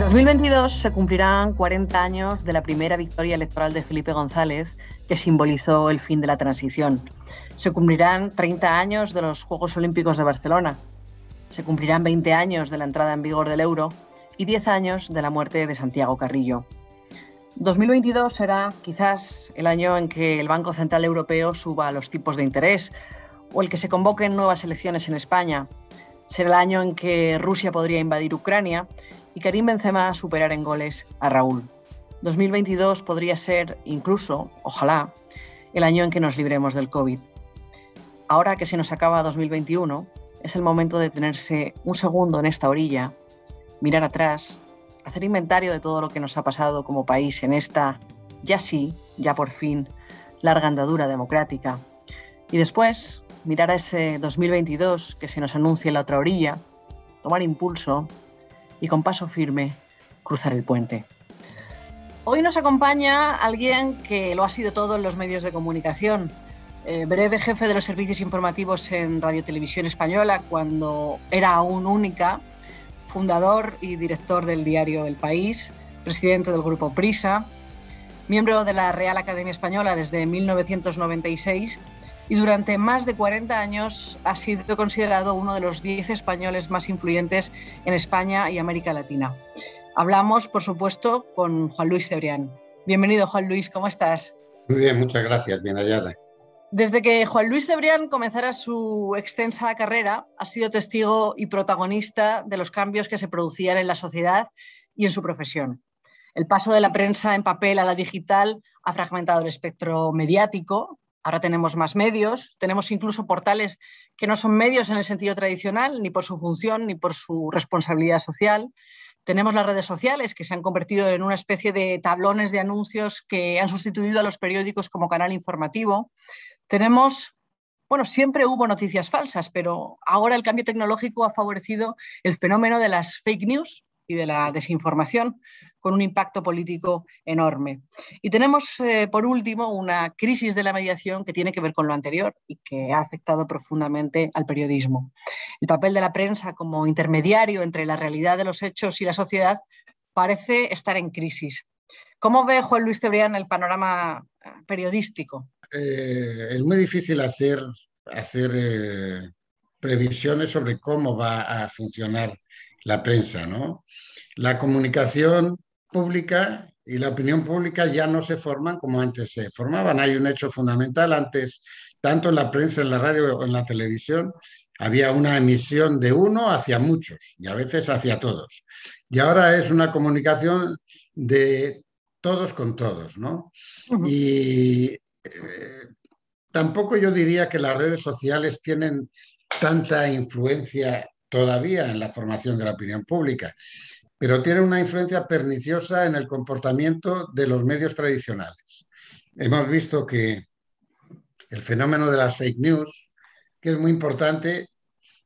2022 se cumplirán 40 años de la primera victoria electoral de Felipe González, que simbolizó el fin de la transición. Se cumplirán 30 años de los Juegos Olímpicos de Barcelona. Se cumplirán 20 años de la entrada en vigor del euro y 10 años de la muerte de Santiago Carrillo. 2022 será quizás el año en que el Banco Central Europeo suba los tipos de interés o el que se convoquen nuevas elecciones en España. Será el año en que Rusia podría invadir Ucrania y Karim Benzema superar en goles a Raúl. 2022 podría ser incluso, ojalá, el año en que nos libremos del COVID. Ahora que se nos acaba 2021, es el momento de tenerse un segundo en esta orilla, mirar atrás, hacer inventario de todo lo que nos ha pasado como país en esta, ya sí, ya por fin, larga andadura democrática. Y después mirar a ese 2022 que se nos anuncia en la otra orilla, tomar impulso y con paso firme cruzar el puente. Hoy nos acompaña alguien que lo ha sido todo en los medios de comunicación. Eh, breve jefe de los servicios informativos en Radio Televisión Española cuando era aún única, fundador y director del diario El País, presidente del grupo Prisa, miembro de la Real Academia Española desde 1996 y durante más de 40 años ha sido considerado uno de los 10 españoles más influyentes en España y América Latina. Hablamos, por supuesto, con Juan Luis Cebrián. Bienvenido, Juan Luis, ¿cómo estás? Muy bien, muchas gracias, bien hallada. Desde que Juan Luis Cebrián comenzara su extensa carrera, ha sido testigo y protagonista de los cambios que se producían en la sociedad y en su profesión. El paso de la prensa en papel a la digital ha fragmentado el espectro mediático, Ahora tenemos más medios, tenemos incluso portales que no son medios en el sentido tradicional, ni por su función, ni por su responsabilidad social. Tenemos las redes sociales que se han convertido en una especie de tablones de anuncios que han sustituido a los periódicos como canal informativo. Tenemos, bueno, siempre hubo noticias falsas, pero ahora el cambio tecnológico ha favorecido el fenómeno de las fake news y de la desinformación con un impacto político enorme. Y tenemos, eh, por último, una crisis de la mediación que tiene que ver con lo anterior y que ha afectado profundamente al periodismo. El papel de la prensa como intermediario entre la realidad de los hechos y la sociedad parece estar en crisis. ¿Cómo ve Juan Luis Cebrián el panorama eh, periodístico? Eh, es muy difícil hacer, hacer previsiones sobre cómo va a funcionar la prensa, ¿no? La comunicación pública y la opinión pública ya no se forman como antes se formaban. Hay un hecho fundamental. Antes, tanto en la prensa, en la radio o en la televisión, había una emisión de uno hacia muchos y a veces hacia todos. Y ahora es una comunicación de todos con todos, ¿no? Y eh, tampoco yo diría que las redes sociales tienen tanta influencia todavía en la formación de la opinión pública, pero tiene una influencia perniciosa en el comportamiento de los medios tradicionales. Hemos visto que el fenómeno de las fake news, que es muy importante,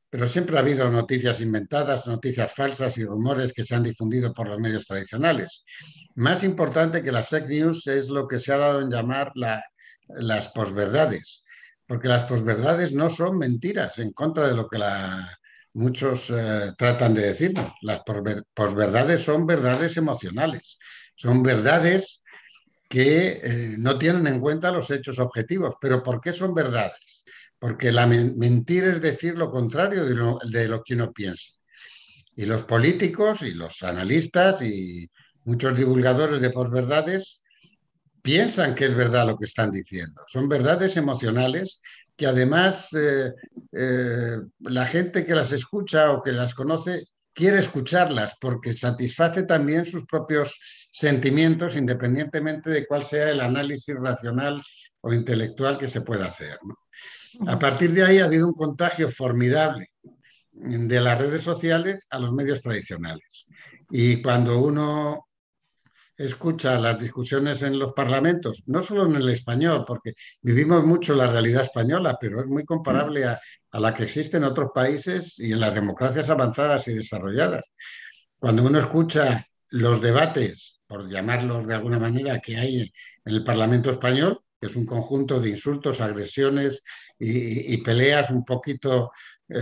pero siempre ha habido noticias inventadas, noticias falsas y rumores que se han difundido por los medios tradicionales. Más importante que las fake news es lo que se ha dado en llamar las posverdades, porque las posverdades no son mentiras en contra de lo que la muchos eh, tratan de decirnos. Las posverdades son verdades emocionales, son verdades que eh, no tienen en cuenta los hechos objetivos. ¿Pero por qué son verdades? Porque la mentira es decir lo contrario de lo que uno piensa. Y los políticos y los analistas y muchos divulgadores de posverdades piensan que es verdad lo que están diciendo. Son verdades emocionales que además eh, eh, la gente que las escucha o que las conoce quiere escucharlas porque satisface también sus propios sentimientos independientemente de cuál sea el análisis racional o intelectual que se pueda hacer. A partir de ahí ha habido un contagio formidable de las redes sociales a los medios tradicionales. Y cuando uno escucha las discusiones en los parlamentos, no solo en el español, porque vivimos mucho la realidad española, pero es muy comparable a, la que existe en otros países y en las democracias avanzadas y desarrolladas. Cuando uno escucha los debates, por llamarlos de alguna manera, que hay en el Parlamento español, es un conjunto de insultos, agresiones y, peleas un poquito eh,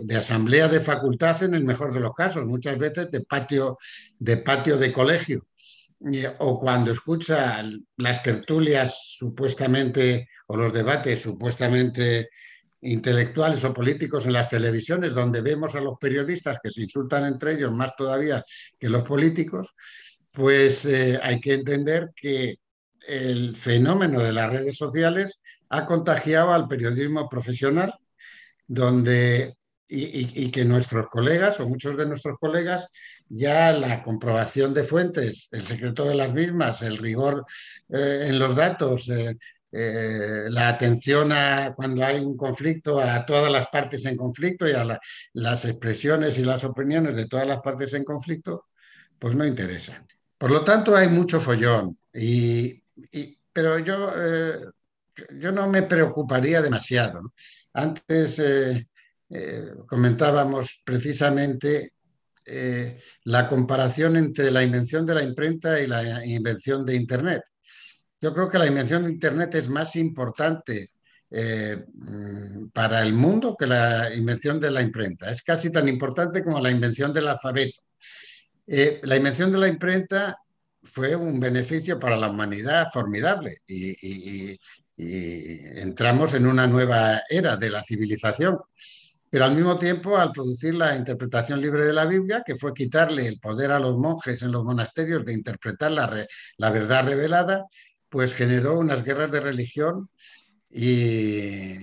de asamblea de facultad en el mejor de los casos, muchas veces de patio de, patio de colegio. O cuando escucha las tertulias supuestamente o los debates supuestamente intelectuales o políticos en las televisiones, donde vemos a los periodistas que se insultan entre ellos más todavía que los políticos, pues eh, hay que entender que el fenómeno de las redes sociales ha contagiado al periodismo profesional, donde y, que nuestros colegas o muchos de nuestros colegas ya la comprobación de fuentes, el secreto de las mismas, el rigor eh, en los datos, eh, eh, la atención a cuando hay un conflicto a todas las partes en conflicto y a las expresiones y las opiniones de todas las partes en conflicto, pues no interesa. Por lo tanto, hay mucho follón, y, pero yo, eh, yo no me preocuparía demasiado. Antes eh, comentábamos precisamente la comparación entre la invención de la imprenta y la invención de Internet. Yo creo que la invención de Internet es más importante eh, mm, para el mundo que la invención de la imprenta. Es casi tan importante como la invención del alfabeto. Eh, la invención de la imprenta fue un beneficio para la humanidad formidable y, entramos en una nueva era de la civilización. Pero al mismo tiempo, al producir la interpretación libre de la Biblia, que fue quitarle el poder a los monjes en los monasterios de interpretar la, la verdad revelada, pues generó unas guerras de religión y,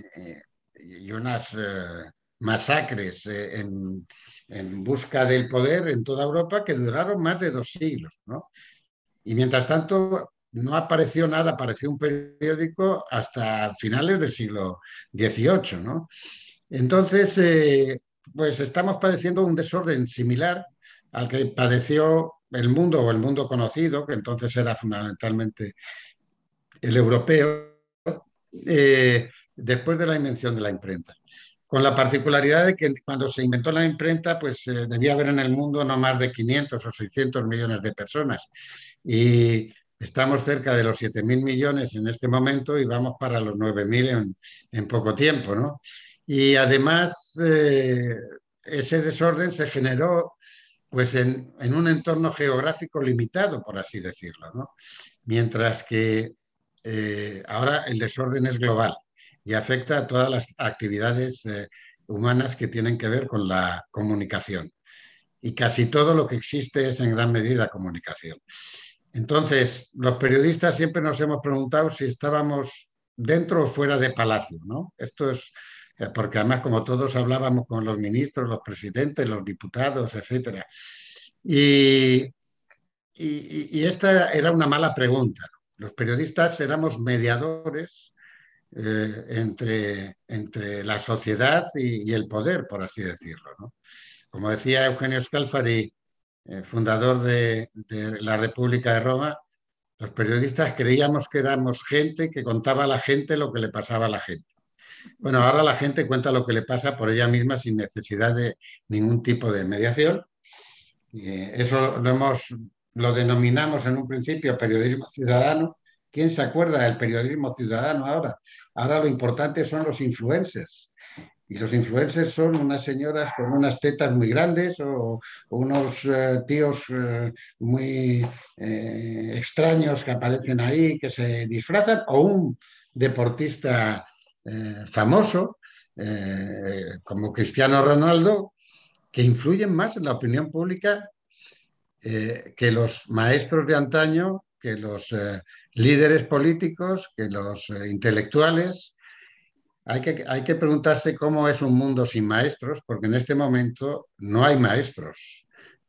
unas eh, masacres eh, en, busca del poder en toda Europa que duraron más de dos siglos. Y mientras tanto, no apareció nada, apareció un periódico hasta finales del siglo XVIII. Entonces, eh, pues estamos padeciendo un desorden similar al que padeció el mundo o el mundo conocido, que entonces era fundamentalmente el europeo, eh, después de la invención de la imprenta. Con la particularidad de que cuando se inventó la imprenta, pues eh, debía haber en el mundo no más de 500 o 600 millones de personas. Y estamos cerca de los 7.000 millones en este momento y vamos para los 9.000 en, en poco tiempo, ¿no? Y además, eh, ese desorden se generó pues en, un entorno geográfico limitado, por así decirlo, ¿no? Mientras que eh, ahora el desorden es global y afecta a todas las actividades eh, humanas que tienen que ver con la comunicación. Y casi todo lo que existe es en gran medida comunicación. Entonces, los periodistas siempre nos hemos preguntado si estábamos dentro o fuera de Palacio, ¿no? Esto es eh, porque además como todos hablábamos con los ministros, los presidentes, los diputados, etc. Y, y, y esta era una mala pregunta. Los periodistas éramos mediadores eh, entre, entre la sociedad y, el poder, por así decirlo. Como decía Eugenio Scalfari, eh, fundador de, la República de Roma, los periodistas creíamos que éramos gente que contaba a la gente lo que le pasaba a la gente. Bueno, ahora la gente cuenta lo que le pasa por ella misma sin necesidad de ningún tipo de mediación. Eso lo hemos lo denominamos en un principio periodismo ciudadano. ¿Quién se acuerda del periodismo ciudadano ahora? Ahora lo importante son los influencers. Y los influencers son unas señoras con unas tetas muy grandes o, unos eh, tíos eh, muy eh, extraños que aparecen ahí, que se disfrazan, o un deportista famoso como Cristiano Ronaldo, que influyen más en la opinión pública que los maestros de antaño, que los líderes políticos, que los eh, intelectuales. Hay que, hay que preguntarse cómo es un mundo sin maestros, porque en este momento no hay maestros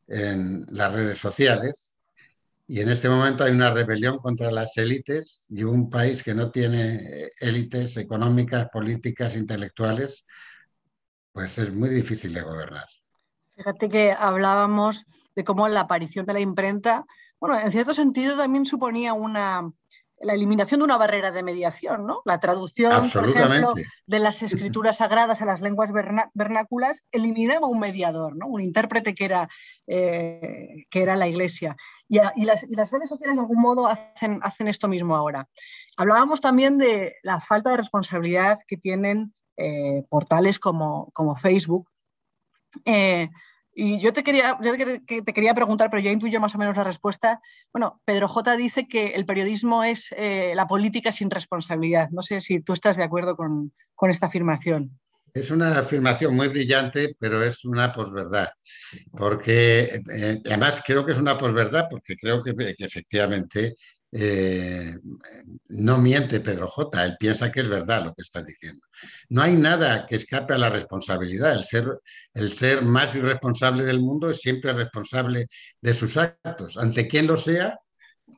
en las redes sociales y en este momento hay una rebelión contra las élites y un país que no tiene élites económicas, políticas, intelectuales, pues es muy difícil de gobernar. Fíjate que hablábamos de cómo la aparición de la imprenta, bueno, en cierto sentido también suponía una la eliminación de una barrera de mediación, ¿no? La traducción, por ejemplo, de las escrituras sagradas a las lenguas vernáculas eliminaba un mediador, ¿no? Un intérprete que era, eh, que era la Iglesia. Y, las, redes sociales de algún modo hacen, hacen esto mismo ahora. Hablábamos también de la falta de responsabilidad que tienen eh, portales como, como Facebook. Eh, y yo te quería, te quería preguntar, pero ya intuyo más o menos la respuesta. Bueno, Pedro J dice que el periodismo es eh, la política sin responsabilidad. No sé si tú estás de acuerdo con, esta afirmación. Es una afirmación muy brillante, pero es una posverdad. Porque eh, además creo que es una posverdad, porque creo que efectivamente eh, no miente Pedro J, él piensa que es verdad lo que está diciendo. No hay nada que escape a la responsabilidad. El ser, el ser más irresponsable del mundo es siempre responsable de sus actos. Ante quien lo sea,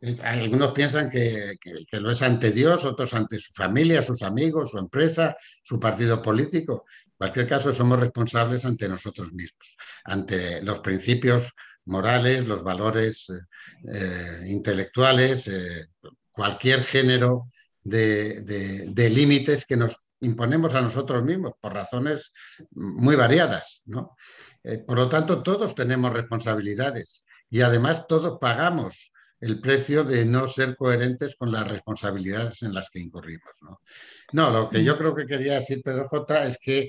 eh, algunos piensan que, que, lo es ante Dios, otros ante su familia, sus amigos, su empresa, su partido político. En cualquier caso, somos responsables ante nosotros mismos, ante los principios morales, los valores eh, eh, intelectuales, eh, cualquier género de, límites que nos imponemos a nosotros mismos por razones muy variadas. por lo tanto, todos tenemos responsabilidades y además todos pagamos el precio de no ser coherentes con las responsabilidades en las que incurrimos. No, no lo que yo creo que quería decir Pedro J es que,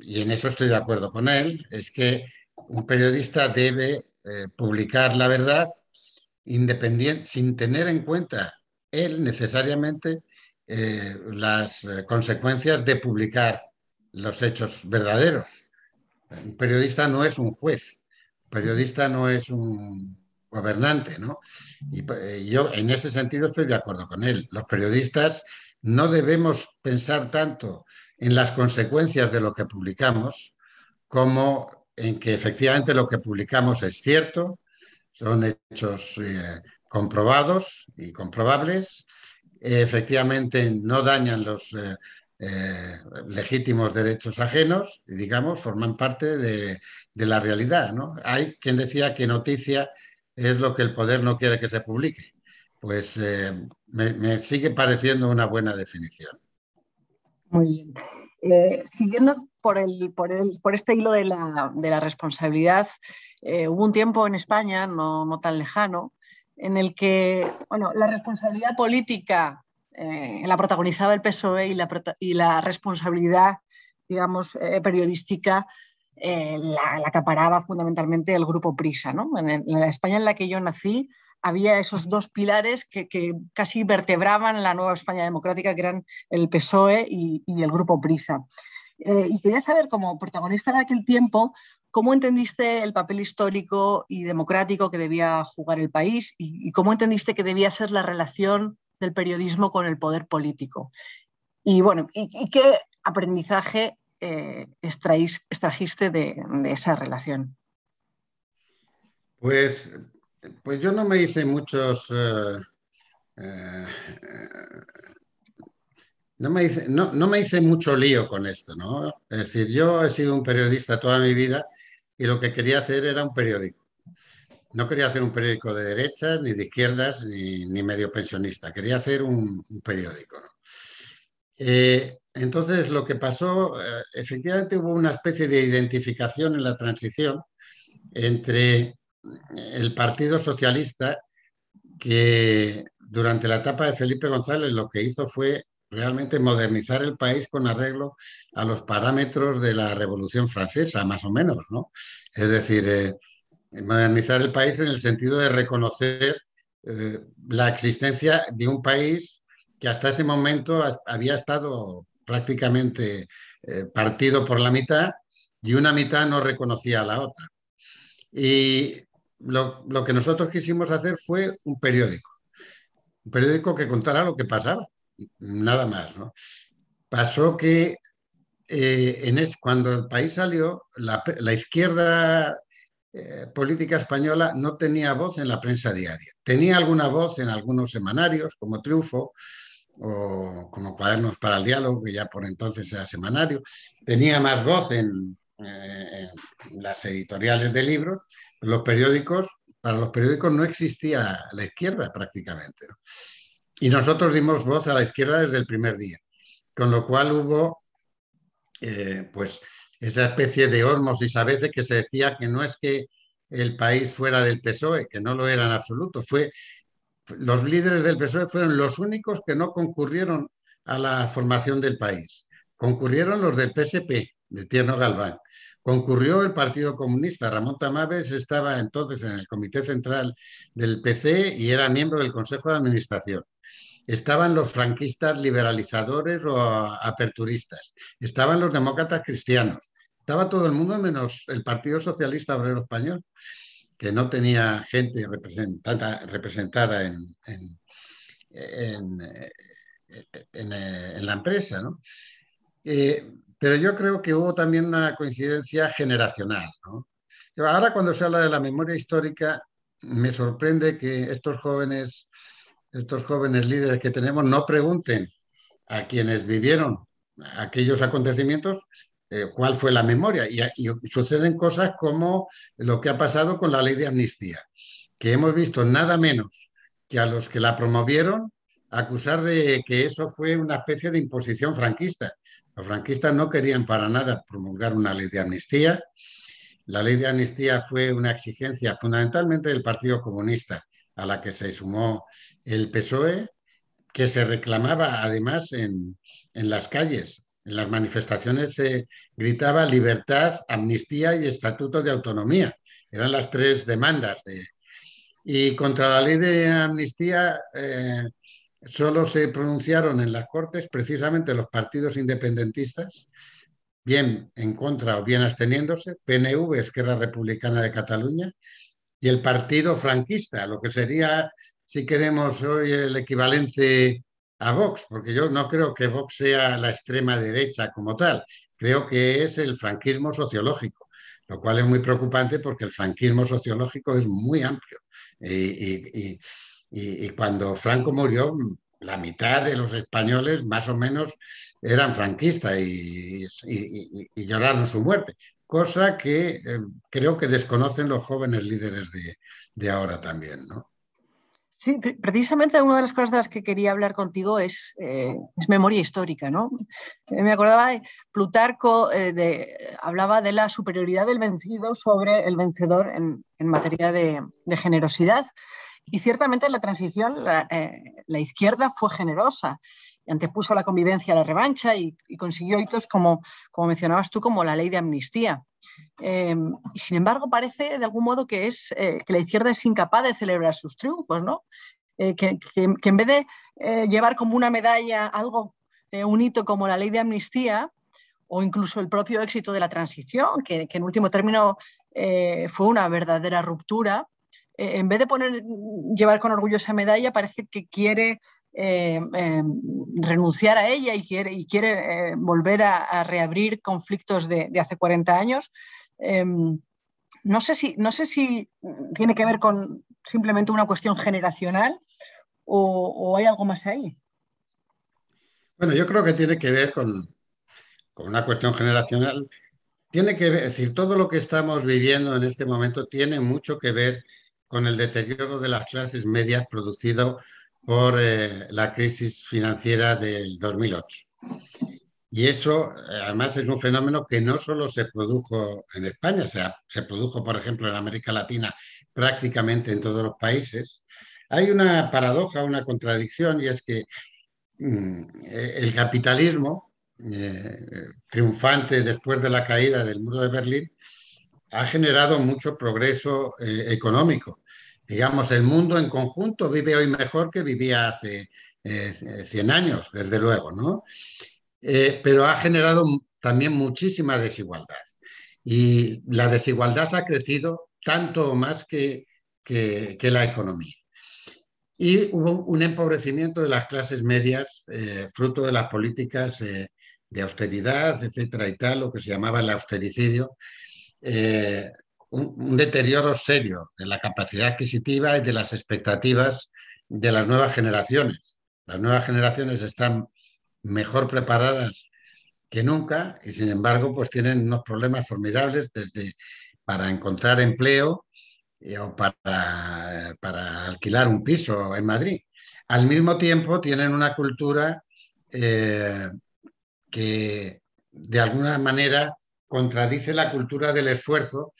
y en eso estoy de acuerdo con él, es que un periodista debe eh, publicar la verdad independiente, sin tener en cuenta él necesariamente eh, las eh, consecuencias de publicar los hechos verdaderos. Un periodista no es un juez, un periodista no es un gobernante, ¿no? Y yo en ese sentido estoy de acuerdo con él. Los periodistas no debemos pensar tanto en las consecuencias de lo que publicamos como en que efectivamente lo que publicamos es cierto, son hechos eh, comprobados y comprobables, efectivamente no dañan los eh, eh, legítimos derechos ajenos y, digamos, forman parte de, la realidad. ¿no? Hay quien decía que noticia es lo que el poder no quiere que se publique. Pues me, me sigue pareciendo una buena definición. Muy bien. Siguiendo por, este hilo de la, responsabilidad, eh, hubo un tiempo en España, no, tan lejano, en el que bueno, la responsabilidad política eh, la protagonizaba el PSOE y la, y la responsabilidad, digamos, eh, periodística la, la, acaparaba fundamentalmente el grupo Prisa. En, la España en la que yo nací, había esos dos pilares que, casi vertebraban la nueva España democrática, que eran el PSOE y, el Grupo Prisa. Eh, y quería saber, como protagonista de aquel tiempo, ¿cómo entendiste el papel histórico y democrático que debía jugar el país y, cómo entendiste que debía ser la relación del periodismo con el poder político? Y bueno, ¿y, qué aprendizaje eh, extrajiste de, esa relación? Pues, pues yo no me hice muchos eh, no me, hice, no, me hice mucho lío con esto, ¿no? Es decir, yo he sido un periodista toda mi vida y lo que quería hacer era un periódico. No quería hacer un periódico de derechas, ni de izquierdas, ni, medio pensionista. Quería hacer un, periódico. Eh, entonces, lo que pasó, eh, efectivamente hubo una especie de identificación en la transición entre el Partido Socialista, que durante la etapa de Felipe González lo que hizo fue realmente modernizar el país con arreglo a los parámetros de la Revolución Francesa, más o menos, ¿no? Es decir, eh, modernizar el país en el sentido de reconocer eh, la existencia de un país que hasta ese momento había estado prácticamente eh, partido por la mitad y una mitad no reconocía a la otra. Y lo, lo que nosotros quisimos hacer fue un periódico, un periódico que contara lo que pasaba nada más. ¿no? Pasó que eh, en es, cuando el país salió, la, izquierda eh, política española no tenía voz en la prensa diaria. Tenía alguna voz en algunos semanarios, como Triunfo o como Cuadernos para el Diálogo, que ya por entonces era semanario. Tenía más voz en, eh, las editoriales de libros. Los periódicos para los periódicos no existía la izquierda prácticamente. Y nosotros dimos voz a la izquierda desde el primer día, con lo cual hubo eh, pues esa especie de osmosis a veces que se decía que no es que el país fuera del PSOE, que no lo era en absoluto, fue los líderes del PSOE fueron los únicos que no concurrieron a la formación del país. Concurrieron los del PSP, de Tierno Galván. Concurrió el Partido Comunista. Ramón Tamames estaba entonces en el Comité Central del PC y era miembro del Consejo de Administración. Estaban los franquistas liberalizadores o aperturistas. Estaban los demócratas cristianos. Estaba todo el mundo menos el Partido Socialista Obrero Español que no tenía gente representada, representada en, en, la empresa. ¿no? Eh, pero yo creo que hubo también una coincidencia generacional. Ahora cuando se habla de la memoria histórica, me sorprende que estos jóvenes, estos jóvenes líderes que tenemos no pregunten a quienes vivieron aquellos acontecimientos eh, cuál fue la memoria. Y, suceden cosas como lo que ha pasado con la ley de amnistía, que hemos visto nada menos que a los que la promovieron acusar de que eso fue una especie de imposición franquista. Los franquistas no querían para nada promulgar una ley de amnistía. La ley de amnistía fue una exigencia fundamentalmente del Partido Comunista, a la que se sumó el PSOE, que se reclamaba además en, las calles en las manifestaciones se gritaba libertad, amnistía y estatuto de autonomía. Eran las tres demandas. De... Y contra la ley de amnistía eh, solo se pronunciaron en las Cortes precisamente los partidos independentistas, bien en contra o bien absteniéndose, PNV, Esquerra Republicana de Cataluña, y el partido franquista, lo que sería, si queremos hoy, el equivalente a Vox, porque yo no creo que Vox sea la extrema derecha como tal, creo que es el franquismo sociológico, lo cual es muy preocupante porque el franquismo sociológico es muy amplio. Y, cuando Franco murió, la mitad de los españoles más o menos eran franquistas y, lloraron su muerte, cosa que eh, creo que desconocen los jóvenes líderes de, de ahora también, ¿no? Sí, precisamente una de las cosas de las que quería hablar contigo es, eh, memoria histórica. ¿no? Eh, me acordaba de Plutarco, eh, hablaba de la superioridad del vencido sobre el vencedor en, materia de, generosidad. Y ciertamente en la transición la, izquierda fue generosa antepuso la convivencia a la revancha y, consiguió hitos como, como mencionabas tú, como la ley de amnistía. Em, y sin embargo, parece de algún modo que, es, eh, que la izquierda es incapaz de celebrar sus triunfos, ¿no? Eh, que, en vez de eh, llevar como una medalla algo, un hito como la ley de amnistía, o incluso el propio éxito de la transición, que, en último término fue una verdadera ruptura, en vez de poner, llevar con orgullo esa medalla, parece que quiere eh, eh, renunciar a ella y quiere, y quiere eh, volver a, reabrir conflictos de, hace 40 años. No, sé si, no sé si tiene que ver con simplemente una cuestión generacional o, hay algo más ahí. Bueno, yo creo que tiene que ver con, con una cuestión generacional. Tiene que ver, es decir, todo lo que estamos viviendo en este momento tiene mucho que ver con el deterioro de las clases medias producido por eh, la crisis financiera del 2008. Y eso, eh, además, es un fenómeno que no solo se produjo en España, o sea, se produjo, por ejemplo, en América Latina, prácticamente en todos los países. Hay una paradoja, una contradicción, y es que mm, eh, el capitalismo, triunfante después de la caída del muro de Berlín, ha generado mucho progreso económico digamos, el mundo en conjunto vive hoy mejor que vivía hace 100 eh, años, desde luego, ¿no? Eh, pero ha generado también muchísima desigualdad. Y la desigualdad ha crecido tanto o más que, que, la economía. Y hubo un empobrecimiento de las clases medias, eh, fruto de las políticas de austeridad, etcétera y tal, lo que se llamaba el austericidio, un, deterioro serio de la capacidad adquisitiva y de las expectativas de las nuevas generaciones. Las nuevas generaciones están mejor preparadas que nunca y sin embargo pues tienen unos problemas formidables desde para encontrar empleo eh, o para, para, alquilar un piso en Madrid. Al mismo tiempo tienen una cultura eh, que de alguna manera contradice la cultura del esfuerzo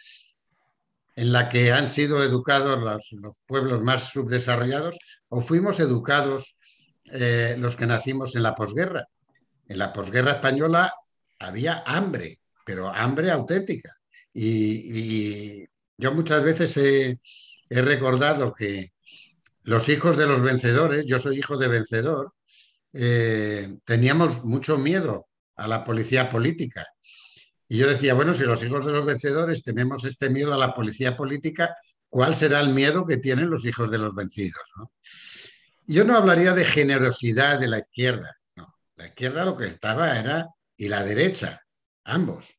en la que han sido educados los, pueblos más subdesarrollados o fuimos educados eh, los que nacimos en la posguerra. En la posguerra española había hambre, pero hambre auténtica. Y, yo muchas veces he, recordado que los hijos de los vencedores, yo soy hijo de vencedor, eh, teníamos mucho miedo a la policía política y yo decía, bueno, si los hijos de los vencedores tenemos este miedo a la policía política, ¿cuál será el miedo que tienen los hijos de los vencidos? Yo no hablaría de generosidad de la izquierda, no. La izquierda lo que estaba era, y la derecha, ambos,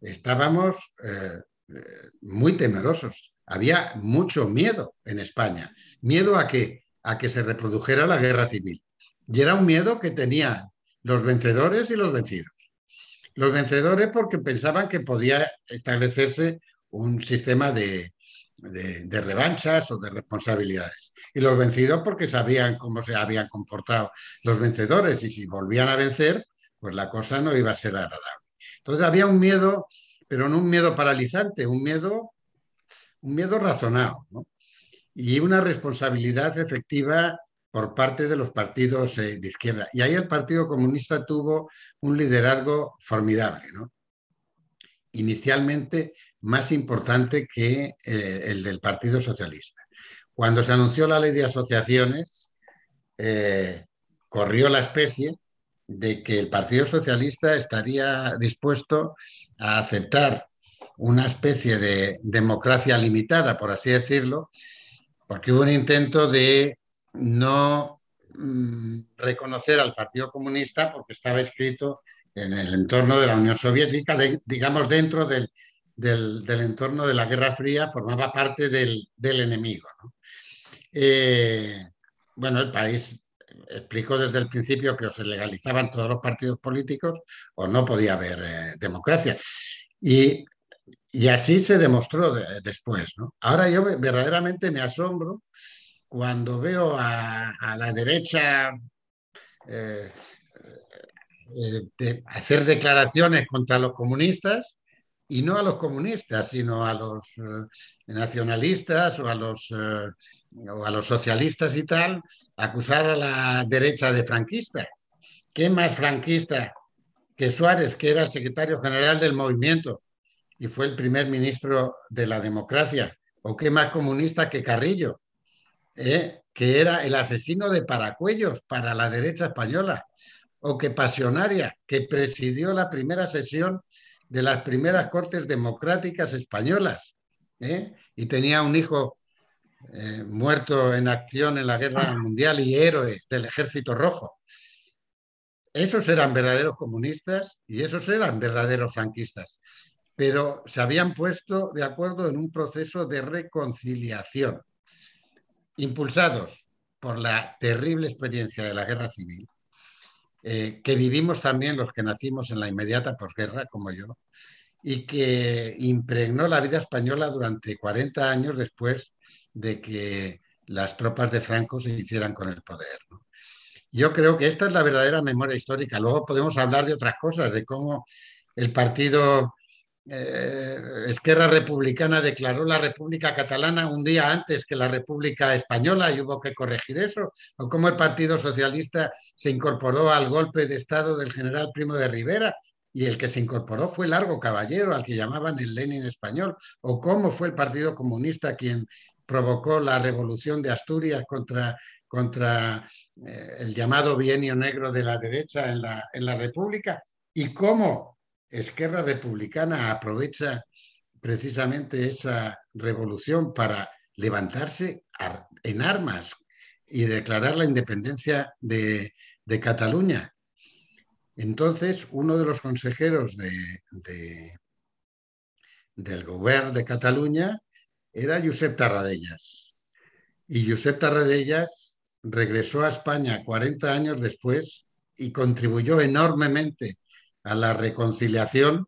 estábamos eh, eh, muy temerosos. Había mucho miedo en España. ¿Miedo a qué? A que se reprodujera la guerra civil. Y era un miedo que tenían los vencedores y los vencidos. Los vencedores porque pensaban que podía establecerse un sistema de, revanchas o de responsabilidades. Y los vencidos porque sabían cómo se habían comportado los vencedores y si volvían a vencer, pues la cosa no iba a ser agradable. Entonces había un miedo, pero no un miedo paralizante, un miedo, un miedo razonado y una responsabilidad efectiva por parte de los partidos eh, de izquierda. Y ahí el Partido Comunista tuvo un liderazgo formidable, inicialmente más importante que eh, el del Partido Socialista. Cuando se anunció la ley de asociaciones, eh, corrió la especie de que el Partido Socialista estaría dispuesto a aceptar una especie de democracia limitada, por así decirlo, porque hubo un intento de no mm, reconocer al Partido Comunista porque estaba escrito en el entorno de la Unión Soviética, digamos dentro del, entorno de la Guerra Fría, formaba parte del, enemigo. Eh, bueno, el país explicó desde el principio que o se legalizaban todos los partidos políticos o no podía haber eh, democracia. Y, así se demostró después. Ahora yo verdaderamente me asombro cuando veo a, la derecha eh, eh, hacer declaraciones contra los comunistas, y no a los comunistas, sino a los eh, nacionalistas o a los, o a los socialistas y tal, acusar a la derecha de franquista. ¿Qué más franquista que Suárez, que era secretario general del movimiento y fue el primer ministro de la democracia? ¿O qué más comunista que Carrillo, ¿eh? que era el asesino de Paracuellos para la derecha española, o que Pasionaria, que presidió la primera sesión de las primeras Cortes Democráticas Españolas, ¿eh? y tenía un hijo eh, muerto en acción en la Guerra Mundial y héroe del Ejército Rojo. Esos eran verdaderos comunistas y esos eran verdaderos franquistas, pero se habían puesto de acuerdo en un proceso de reconciliación impulsados por la terrible experiencia de la guerra civil, eh, que vivimos también los que nacimos en la inmediata posguerra, como yo, y que impregnó la vida española durante 40 años después de que las tropas de Franco se hicieran con el poder. Yo creo que esta es la verdadera memoria histórica. Luego podemos hablar de otras cosas, de cómo el partido eh, Esquerra Republicana declaró la República Catalana un día antes que la República Española y hubo que corregir eso, o cómo el Partido Socialista se incorporó al golpe de Estado del general Primo de Rivera y el que se incorporó fue Largo Caballero, al que llamaban el Lenin español, o cómo fue el Partido Comunista quien provocó la revolución de Asturias contra, contra eh, el llamado bienio negro de la derecha en la, en la República, y cómo Esquerra Republicana aprovecha precisamente esa revolución para levantarse en armas y declarar la independencia de, Cataluña. Entonces, uno de los consejeros del gobierno de Cataluña era Josep Tarradellas. Y Josep Tarradellas regresó a España 40 años después y contribuyó enormemente a la reconciliación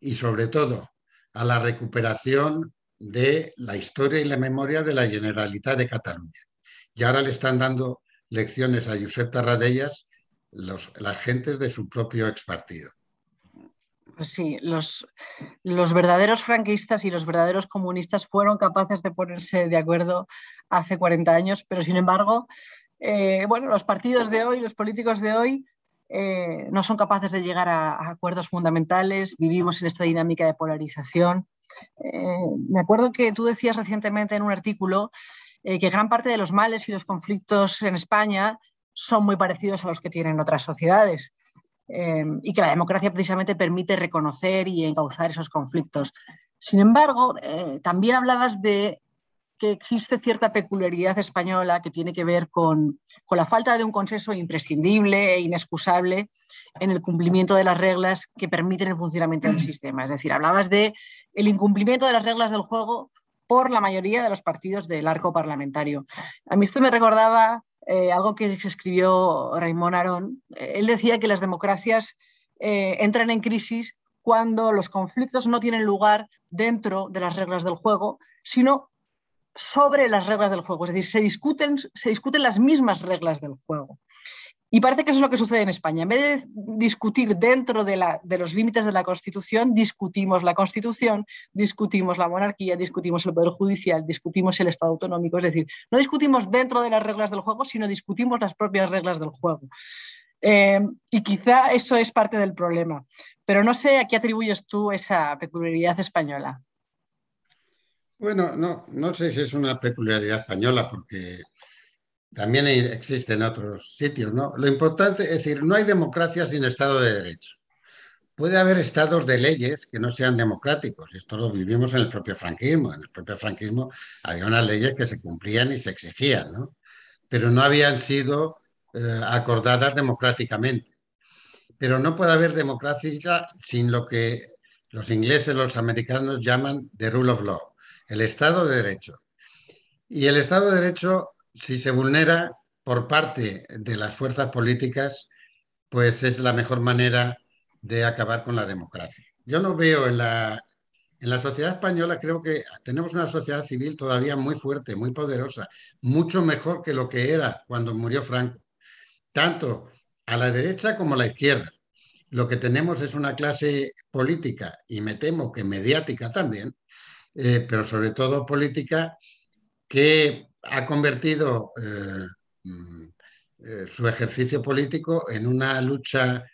y sobre todo a la recuperación de la historia y la memoria de la Generalitat de Cataluña. Y ahora le están dando lecciones a Josep Tarradellas los, las gentes de su propio ex partido. Pues sí, los, los, verdaderos franquistas y los verdaderos comunistas fueron capaces de ponerse de acuerdo hace 40 años, pero sin embargo, eh, bueno, los partidos de hoy, los políticos de hoy, eh, no son capaces de llegar a, acuerdos fundamentales, vivimos en esta dinámica de polarización. Eh, me acuerdo que tú decías recientemente en un artículo eh, que gran parte de los males y los conflictos en España son muy parecidos a los que tienen otras sociedades y que la democracia precisamente permite reconocer y encauzar esos conflictos. Sin embargo, también hablabas de que existe cierta peculiaridad española que tiene que ver con, con, la falta de un consenso imprescindible e inexcusable en el cumplimiento de las reglas que permiten el funcionamiento del sistema. Es decir, hablabas de el incumplimiento de las reglas del juego por la mayoría de los partidos del arco parlamentario. A mí esto me recordaba eh, algo que se escribió Raymond Aron. Él decía que las democracias eh, entran en crisis cuando los conflictos no tienen lugar dentro de las reglas del juego, sino sobre las reglas del juego. Es decir, se discuten, se discuten las mismas reglas del juego. Y parece que eso es lo que sucede en España. En vez de discutir dentro de, la, de, los límites de la Constitución, discutimos la Constitución, discutimos la monarquía, discutimos el Poder Judicial, discutimos el Estado autonómico. Es decir, no discutimos dentro de las reglas del juego, sino discutimos las propias reglas del juego. Eh, y quizá eso es parte del problema. Pero no sé a qué atribuyes tú esa peculiaridad española. Bueno, no, no sé si es una peculiaridad española, porque también existe en otros sitios, ¿no? Lo importante es decir, no hay democracia sin Estado de Derecho. Puede haber estados de leyes que no sean democráticos. Esto lo vivimos en el propio franquismo. En el propio franquismo había unas leyes que se cumplían y se exigían, ¿no? Pero no habían sido eh, acordadas democráticamente. Pero no puede haber democracia sin lo que los ingleses, los americanos llaman the rule of law, el Estado de Derecho. Y el Estado de Derecho si se vulnera por parte de las fuerzas políticas, pues es la mejor manera de acabar con la democracia. Yo no veo en la, en la sociedad española, creo que tenemos una sociedad civil todavía muy fuerte, muy poderosa, mucho mejor que lo que era cuando murió Franco, tanto a la derecha como a la izquierda. Lo que tenemos es una clase política, y me temo que mediática también, eh, pero sobre todo política, que ha convertido eh, mm, eh, su ejercicio político en una lucha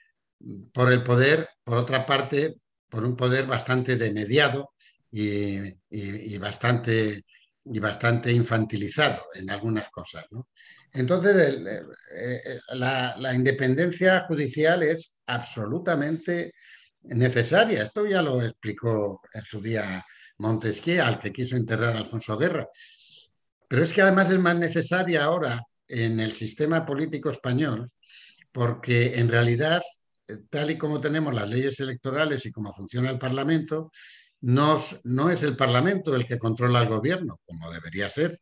por el poder, por otra parte, por un poder bastante demediado y, y, bastante, y bastante infantilizado en algunas cosas. Entonces, la, independencia judicial es absolutamente necesaria. Esto ya lo explicó en su día Montesquieu, al que quiso enterrar Alfonso Guerra. Pero es que además es más necesaria ahora en el sistema político español, porque en realidad, tal y como tenemos las leyes electorales y cómo funciona el Parlamento, no, es el Parlamento el que controla al gobierno, como debería ser,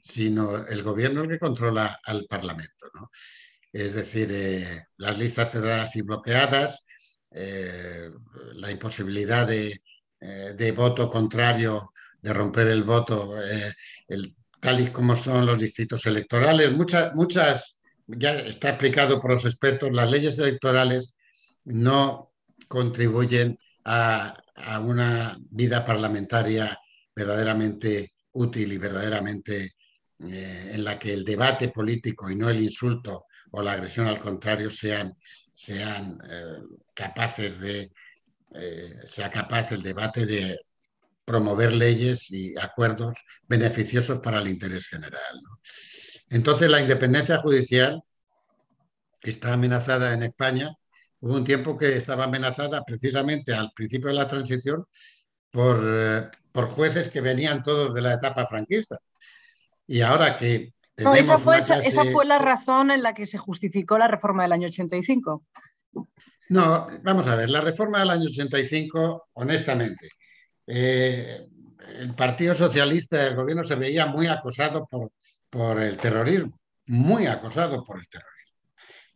sino el gobierno el que controla al Parlamento. Es decir, eh, las listas cerradas y bloqueadas, eh, la imposibilidad de, eh, de, voto contrario, de romper el voto, eh, el tal y como son los distritos electorales. Muchas, muchas, ya está explicado por los expertos, las leyes electorales no contribuyen a, a una vida parlamentaria verdaderamente útil y verdaderamente eh, en la que el debate político y no el insulto o la agresión al contrario sean, sean capaces de, eh, sea capaz el debate de promover leyes y acuerdos beneficiosos para el interés general. ¿no? Entonces, la independencia judicial está amenazada en España. Hubo un tiempo que estaba amenazada precisamente al principio de la transición por, eh, por jueces que venían todos de la etapa franquista. Y ahora que... No, esa, fue, clase... esa fue la razón en la que se justificó la reforma del año 85. No, vamos a ver, la reforma del año 85, honestamente, eh, el Partido Socialista, el gobierno se veía muy acosado por, por el terrorismo, muy acosado por el terrorismo.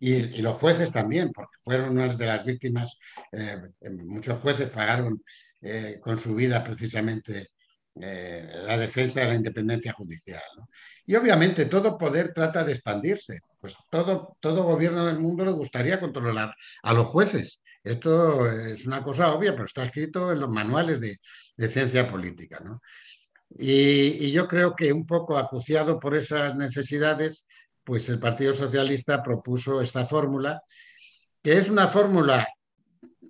Y, los jueces también, porque fueron unas de las víctimas, eh, muchos jueces pagaron eh, con su vida precisamente eh, la defensa de la independencia judicial. Y obviamente todo poder trata de expandirse. Pues todo, todo gobierno del mundo le gustaría controlar a los jueces. Esto es una cosa obvia, pero está escrito en los manuales de, ciencia política. Y, y, yo creo que un poco acuciado por esas necesidades, pues el Partido Socialista propuso esta fórmula, que es una fórmula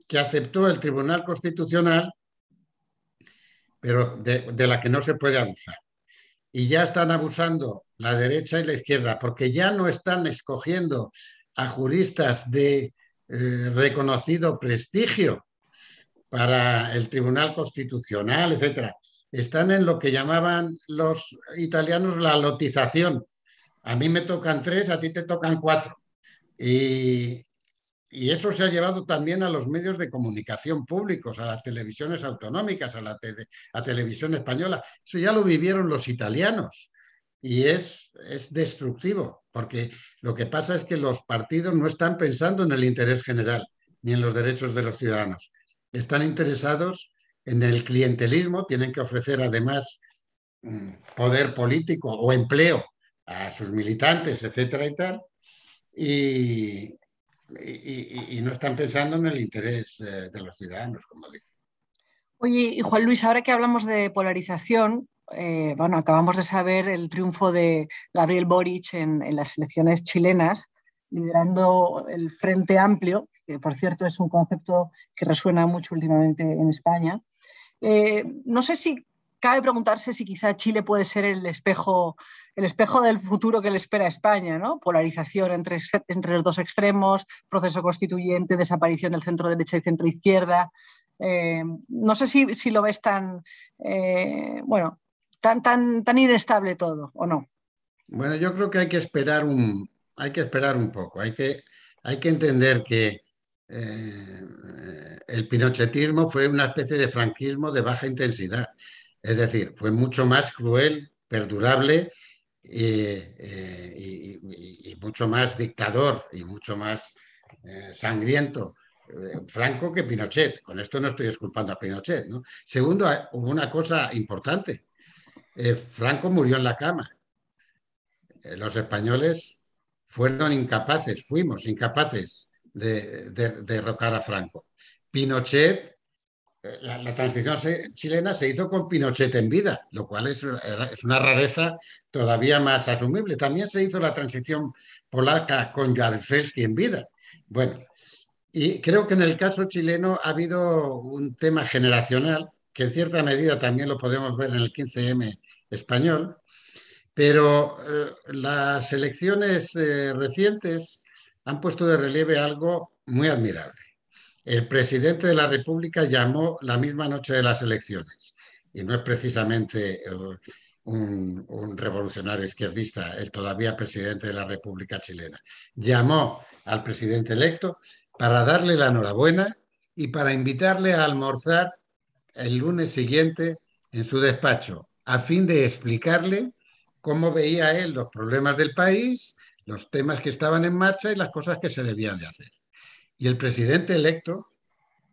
que aceptó el Tribunal Constitucional pero de, la que no se puede abusar. Y ya están abusando la derecha y la izquierda, porque ya no están escogiendo a juristas de eh, reconocido prestigio para el Tribunal Constitucional, etcétera. Están en lo que llamaban los italianos la lotización. A mí me tocan tres, a ti te tocan cuatro. Y, y eso se ha llevado también a los medios de comunicación públicos, a las televisiones autonómicas, a la a televisión española. Eso ya lo vivieron los italianos y es, es destructivo, porque lo que pasa es que los partidos no están pensando en el interés general ni en los derechos de los ciudadanos. Están interesados en el clientelismo, tienen que ofrecer además mm, poder político o empleo a sus militantes, etcétera y tal. Y, y, no están pensando en el interés eh, de los ciudadanos, como digo. Oye, y Juan Luis, ahora que hablamos de polarización, eh, bueno, acabamos de saber el triunfo de Gabriel Boric en, las elecciones chilenas, liderando el Frente Amplio, que por cierto es un concepto que resuena mucho últimamente en España. Eh, no sé si cabe preguntarse si quizá Chile puede ser el espejo, el espejo del futuro que le espera a España, ¿no? Polarización entre, entre los dos extremos, proceso constituyente, desaparición del centro derecha y centro izquierda. Eh, no sé si, lo ves tan, eh, bueno, tan, tan, tan inestable todo, ¿o no? Bueno, yo creo que hay que esperar un, hay que esperar un poco, hay que, hay que entender que eh, el pinochetismo fue una especie de franquismo de baja intensidad. Es decir, fue mucho más cruel, perdurable eh, y, mucho más dictador y mucho más eh, sangriento eh, Franco que Pinochet. Con esto no estoy disculpando a Pinochet. ¿no? Segundo, hubo una cosa importante. Franco murió en la cama. los españoles fueron incapaces, fuimos incapaces de derrocar a Franco. Pinochet la, transición chilena se hizo con Pinochet en vida, lo cual es, una rareza todavía más asumible. También se hizo la transición polaca con Jaruzelski en vida. Bueno, y creo que en el caso chileno ha habido un tema generacional, que en cierta medida también lo podemos ver en el 15M español, pero eh, las elecciones eh, recientes han puesto de relieve algo muy admirable el presidente de la República llamó la misma noche de las elecciones, y no es precisamente eh, un, revolucionario izquierdista, el todavía presidente de la República chilena. Llamó al presidente electo para darle la enhorabuena y para invitarle a almorzar el lunes siguiente en su despacho, a fin de explicarle cómo veía él los problemas del país, los temas que estaban en marcha y las cosas que se debían de hacer. Y el presidente electo,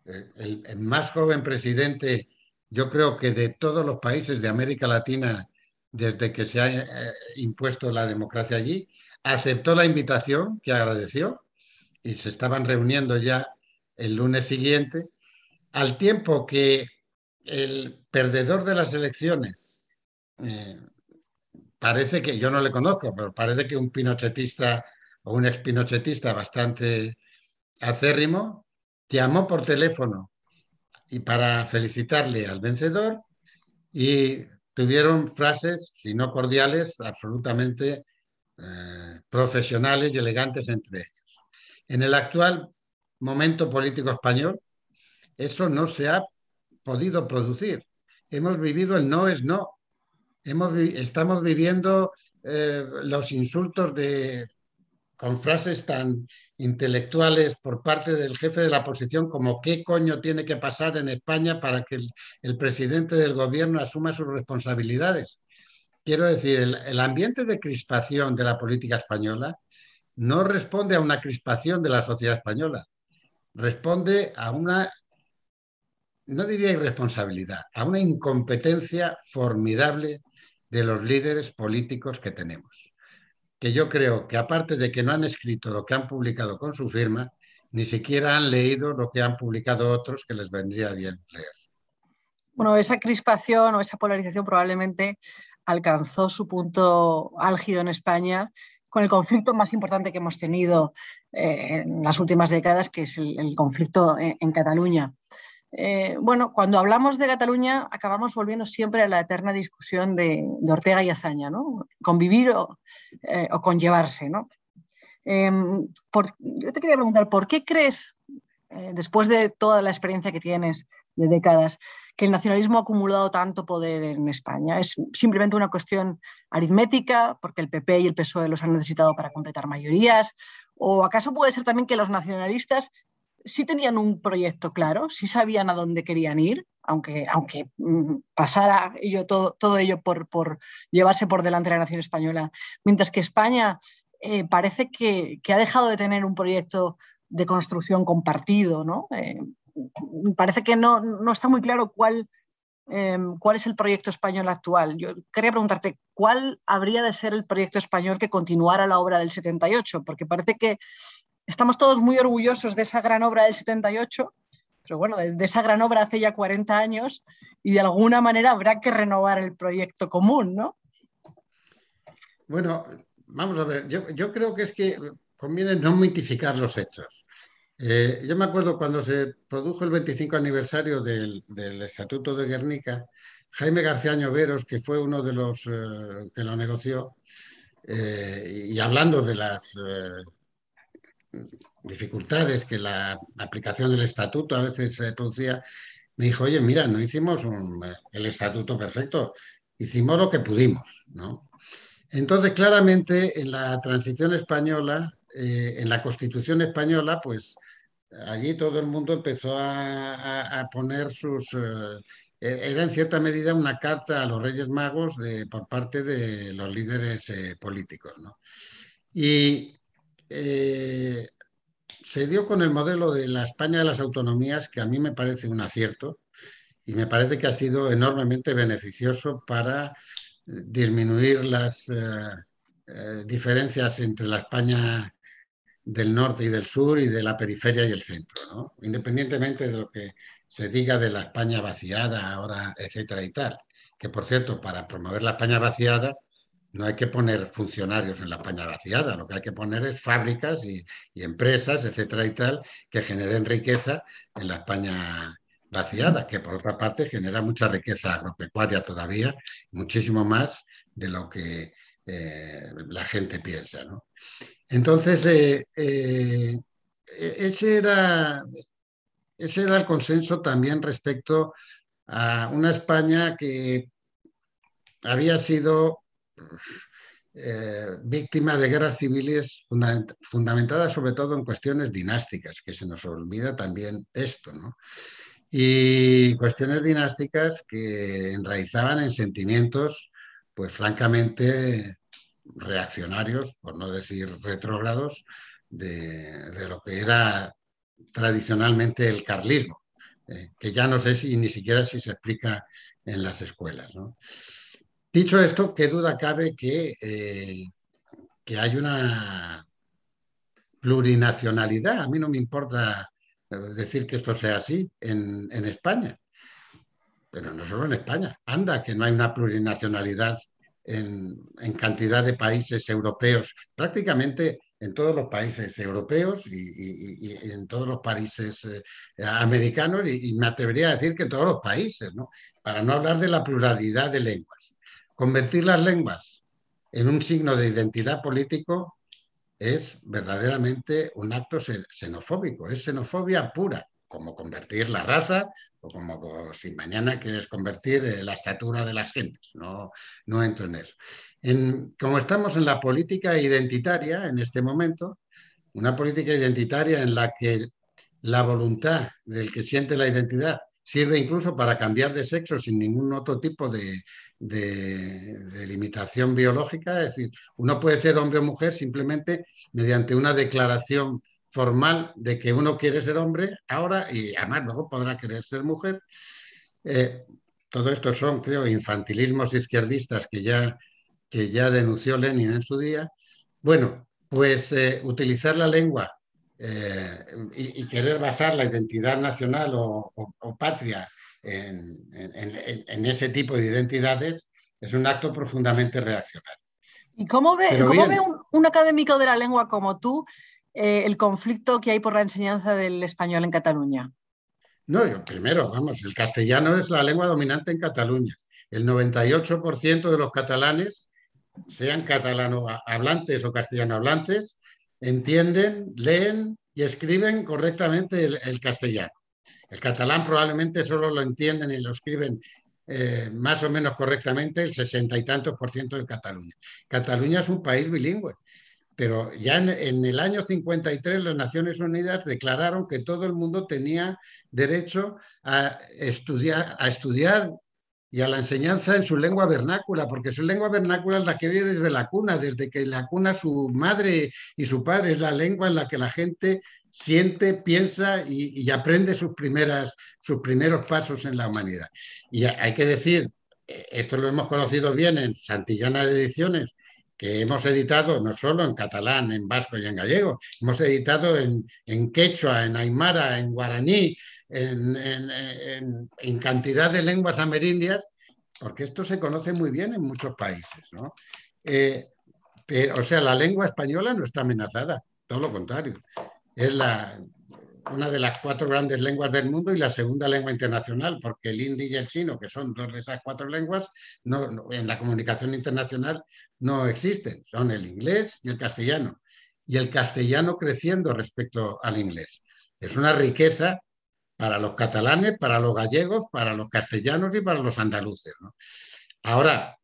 eh, el, más joven presidente, yo creo que de todos los países de América Latina, desde que se ha eh, impuesto la democracia allí, aceptó la invitación que agradeció y se estaban reuniendo ya el lunes siguiente, al tiempo que el perdedor de las elecciones, eh, parece que, yo no le conozco, pero parece que un pinochetista o un expinochetista bastante acérrimo, llamó por teléfono y para felicitarle al vencedor y tuvieron frases, si no cordiales, absolutamente eh, profesionales y elegantes entre ellos. En el actual momento político español, eso no se ha podido producir. Hemos vivido el no es no. Hemos, estamos viviendo eh, los insultos de con frases tan intelectuales por parte del jefe de la oposición como qué coño tiene que pasar en España para que el, presidente del gobierno asuma sus responsabilidades. Quiero decir, el, ambiente de crispación de la política española no responde a una crispación de la sociedad española, responde a una no diría irresponsabilidad, a una incompetencia formidable de los líderes políticos que tenemos. Que yo creo que aparte de que no han escrito lo que han publicado con su firma, ni siquiera han leído lo que han publicado otros que les vendría bien leer. Bueno, esa crispación o esa polarización probablemente alcanzó su punto álgido en España con el conflicto más importante que hemos tenido eh, en las últimas décadas, que es el, conflicto en, Cataluña. Eh, bueno, cuando hablamos de Cataluña acabamos volviendo siempre a la eterna discusión de, Ortega y Azaña, ¿no? Convivir o, eh, o conllevarse, ¿no? Em, yo te quería preguntar, ¿por qué crees, después de toda la experiencia que tienes de décadas, que el nacionalismo ha acumulado tanto poder en España. Es simplemente una cuestión aritmética, porque el PP y el PSOE los han necesitado para completar mayorías, o acaso puede ser también que los nacionalistas sí tenían un proyecto claro, sí sabían a dónde querían ir, aunque, aunque mm, pasara ello, todo, todo ello por, por, llevarse por delante la nación española, mientras que España eh, parece que, que, ha dejado de tener un proyecto de construcción compartido, ¿no? Eh, parece que no, no está muy claro cuál, em, cuál es el proyecto español actual. Yo quería preguntarte, ¿cuál habría de ser el proyecto español que continuara la obra del 78? Porque parece que estamos todos muy orgullosos de esa gran obra del 78, pero bueno, de, esa gran obra hace ya 40 años y de alguna manera habrá que renovar el proyecto común, ¿no? Bueno, vamos a ver, yo, creo que es que conviene no mitificar los hechos. Eh, yo me acuerdo cuando se produjo el 25 aniversario del, Estatuto de Guernica, Jaime García Veros, que fue uno de los eh, que lo negoció, eh, y hablando de las dificultades que la aplicación del estatuto a veces producía, me dijo, oye, mira, no hicimos el estatuto perfecto, hicimos lo que pudimos, ¿no? Entonces, claramente, en la transición española, en la Constitución española, pues allí todo el mundo empezó a, poner sus... Eh, e, era en cierta medida una carta a los Reyes Magos por parte de los líderes eh, políticos. ¿no? Y eh, se dio con el modelo de la España de las autonomías, que a mí me parece un acierto y me parece que ha sido enormemente beneficioso para disminuir las diferencias entre la España del norte y del sur y de la periferia y el centro, independientemente de lo que se diga de la España vaciada ahora, etcétera y tal. Que por cierto, para promover la España vaciada no hay que poner funcionarios en la España vaciada, lo que hay que poner es fábricas y, empresas, etcétera y tal, que generen riqueza en la España vaciada, que por otra parte genera mucha riqueza agropecuaria todavía, muchísimo más de lo que eh, la gente piensa. Entonces, eh, eh, ese, era, ese era el consenso también respecto a una España que había sido eh, víctima de guerras civiles fundamentadas sobre todo en cuestiones dinásticas, que se nos olvida también esto, ¿no? Y cuestiones dinásticas que enraizaban en sentimientos, pues francamente reaccionarios, por no decir retrógrados, de, lo que era tradicionalmente el carlismo, eh, que ya no sé si ni siquiera si se explica en las escuelas. Dicho esto, qué duda cabe que, eh, que hay una plurinacionalidad. A mí no me importa eh, decir que esto sea así en, España, pero no solo en España. Anda, que no hay una plurinacionalidad en, cantidad de países europeos, prácticamente en todos los países europeos y, en todos los países eh, americanos y, me atrevería a decir que en todos los países, ¿no? para no hablar de la pluralidad de lenguas. Convertir las lenguas en un signo de identidad político es verdaderamente un acto xenofóbico, es xenofobia pura como convertir la raza o como si mañana quieres convertir eh, la estatura de las gentes. No, no entro en eso. Como estamos en la política identitaria en este momento, una política identitaria en la que la voluntad del que siente la identidad sirve incluso para cambiar de sexo sin ningún otro tipo de, limitación biológica, es decir, uno puede ser hombre o mujer simplemente mediante una declaración formal de que uno quiere ser hombre ahora y además luego podrá querer ser mujer. Eh, todo esto son, creo, infantilismos izquierdistas que ya, que ya denunció Lenin en su día. Bueno, pues eh, utilizar la lengua eh, y, querer basar la identidad nacional o, patria en, ese tipo de identidades es un acto profundamente reaccionario. ¿Y cómo ve, un, académico de la lengua como tú eh, el conflicto que hay por la enseñanza del español en Cataluña? No, yo, primero, vamos, el castellano es la lengua dominante en Cataluña. El 98% de los catalanes, sean catalano hablantes o castellano hablantes, entienden, leen y escriben correctamente el, castellano. El catalán probablemente solo lo entienden y lo escriben eh, más o menos correctamente el sesenta y tantos por ciento de Cataluña. Cataluña es un país bilingüe, pero ya en, el año 53 las Naciones Unidas declararon que todo el mundo tenía derecho a estudiar y a la enseñanza en su lengua vernácula, porque su lengua vernácula es la que viene desde la cuna, desde que la cuna su madre y su padre es la lengua en la que la gente siente, piensa y, aprende sus, primeras, sus primeros pasos en la humanidad. Y hay que decir, eh, esto lo hemos conocido bien en Santillana de Ediciones, que hemos editado no solo en catalán, en vasco y en gallego, hemos editado en, en quechua, en aymara, en guaraní, en, cantidad de lenguas amerindias, porque esto se conoce muy bien en muchos países. ¿no? Eh, pero, o sea, la lengua española no está amenazada, todo lo contrario. Es la, una de las cuatro grandes lenguas del mundo y la segunda lengua internacional, porque el hindi y el chino, que son dos de esas cuatro lenguas, no, en la comunicación internacional no existen, son el inglés y el castellano. Y el castellano creciendo respecto al inglés. Es una riqueza para los catalanes, para los gallegos, para los castellanos y para los andaluces. Ahora,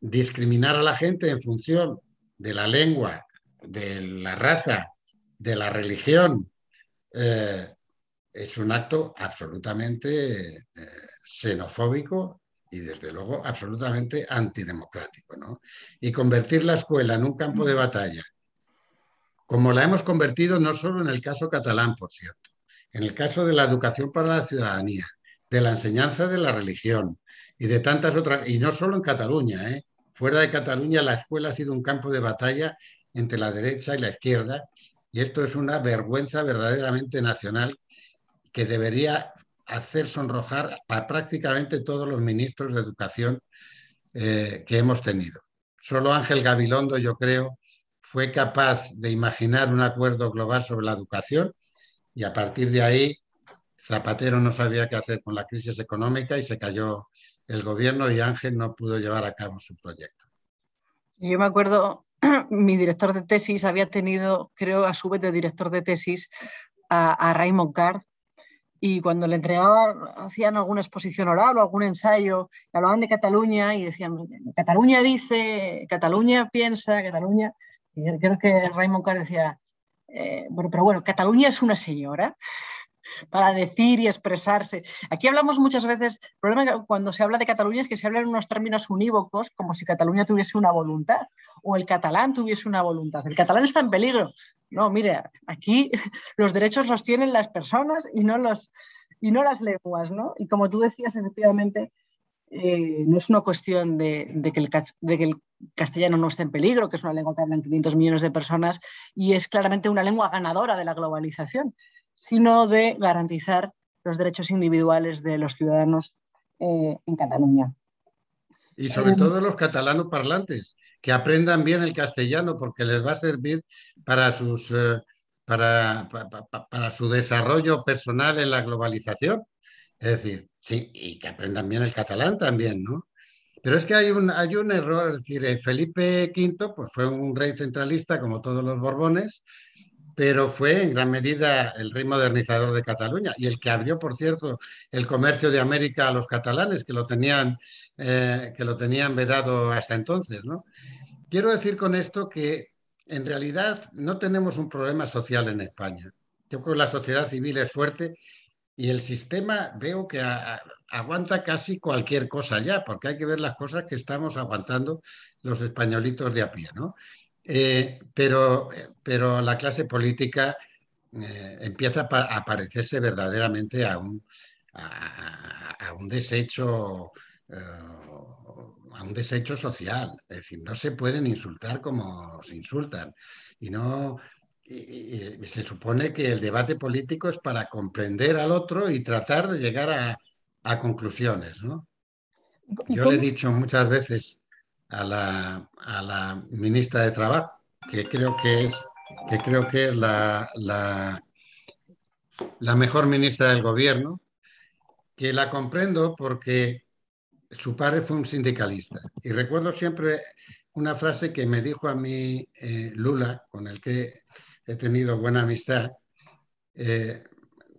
discriminar a la gente en función de la lengua, de la raza, de la religión, eh, es un acto absolutamente eh, xenofóbico y desde luego absolutamente antidemocrático. Y convertir la escuela en un campo de batalla, como la hemos convertido no solo en el caso catalán, por cierto, en el caso de la educación para la ciudadanía, de la enseñanza de la religión y de tantas otras, y no solo en Cataluña, ¿eh? fuera de Cataluña la escuela ha sido un campo de batalla entre la derecha y la izquierda, y esto es una vergüenza verdaderamente nacional que debería hacer sonrojar a prácticamente todos los ministros de educación eh, que hemos tenido. Solo Ángel Gabilondo, yo creo, fue capaz de imaginar un acuerdo global sobre la educación y a partir de ahí Zapatero no sabía qué hacer con la crisis económica y se cayó el gobierno y Ángel no pudo llevar a cabo su proyecto. Yo me acuerdo, mi director de tesis había tenido, creo, a su vez de director de tesis, a, Raymond Carr, y cuando le entregaban, hacían alguna exposición oral o algún ensayo, hablaban de Cataluña y decían, Cataluña dice, Cataluña piensa, Cataluña... Y creo que Raymond Carr decía, eh, bueno, pero bueno, Cataluña es una señora para decir y expresarse. Aquí hablamos muchas veces, el problema cuando se habla de Cataluña es que se habla en unos términos unívocos, como si Cataluña tuviese una voluntad o el catalán tuviese una voluntad. El catalán está en peligro. No, mire, aquí los derechos los tienen las personas y no, los, y no las lenguas, ¿no? Y como tú decías, efectivamente, eh, no es una cuestión de, que el, castellano no esté en peligro, que es una lengua que hablan 500 millones de personas y es claramente una lengua ganadora de la globalización, sino de garantizar los derechos individuales de los ciudadanos eh, en Cataluña. Y sobre todo los catalanos parlantes, que aprendan bien el castellano porque les va a servir para, sus, eh, para, para su desarrollo personal en la globalización. Es decir, sí, y que aprendan bien el catalán también, ¿no? Pero es que hay un, hay un error, es decir, eh, Felipe V pues fue un rey centralista como todos los Borbones, pero fue en gran medida el rey modernizador de Cataluña y el que abrió, por cierto, el comercio de América a los catalanes, que lo tenían, eh, que lo tenían vedado hasta entonces. ¿no? Quiero decir con esto que en realidad no tenemos un problema social en España. Yo creo que la sociedad civil es fuerte y el sistema veo que aguanta casi cualquier cosa ya, porque hay que ver las cosas que estamos aguantando los españolitos de a pie, ¿no? Eh, pero, pero la clase política eh, empieza a, parecerse verdaderamente a un, a, un desecho. a un desecho social, es decir, no se pueden insultar como se insultan y no y, se supone que el debate político es para comprender al otro y tratar de llegar a, conclusiones. ¿no? Yo le he dicho muchas veces a la, a la, ministra de Trabajo, que creo que es, que creo que es la, la, la mejor ministra del gobierno, que la comprendo porque su padre fue un sindicalista. Y recuerdo siempre una frase que me dijo a mí eh, Lula, con el que he tenido buena amistad, eh,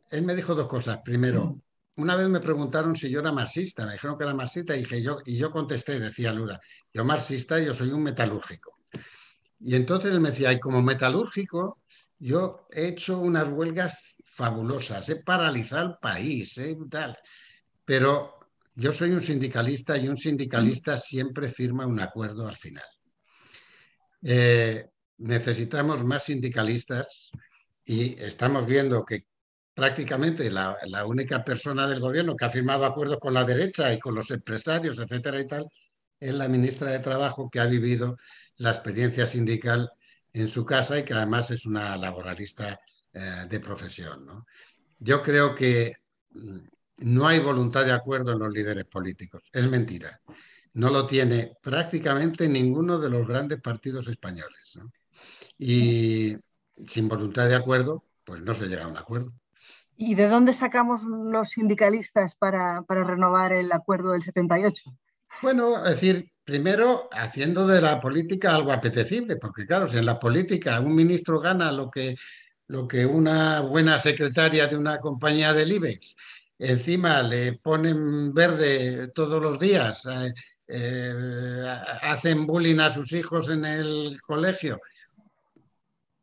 él me dijo dos cosas. Primero, una vez me preguntaron si yo era marxista, me dijeron que era marxista y, dije, yo, y yo contesté, decía Lula, yo marxista, yo soy un metalúrgico. Y entonces él me decía, y como metalúrgico, yo he hecho unas huelgas fabulosas, he paralizado el país, ¿eh? tal. Pero yo soy un sindicalista y un sindicalista siempre firma un acuerdo al final. Eh, necesitamos más sindicalistas y estamos viendo que prácticamente la, única persona del gobierno que ha firmado acuerdos con la derecha y con los empresarios, etcétera y tal, es la ministra de Trabajo que ha vivido la experiencia sindical en su casa y que además es una laboralista eh, de profesión. Yo creo que mm, no hay voluntad de acuerdo en los líderes políticos. Es mentira. No lo tiene prácticamente ninguno de los grandes partidos españoles. y sin voluntad de acuerdo, pues no se llega a un acuerdo. ¿Y de dónde sacamos los sindicalistas para, renovar el acuerdo del 78? Bueno, es decir, primero haciendo de la política algo apetecible, porque claro, si en la política un ministro gana lo que, lo que una buena secretaria de una compañía del IBEX, encima le ponen verde todos los días, eh, eh, hacen bullying a sus hijos en el colegio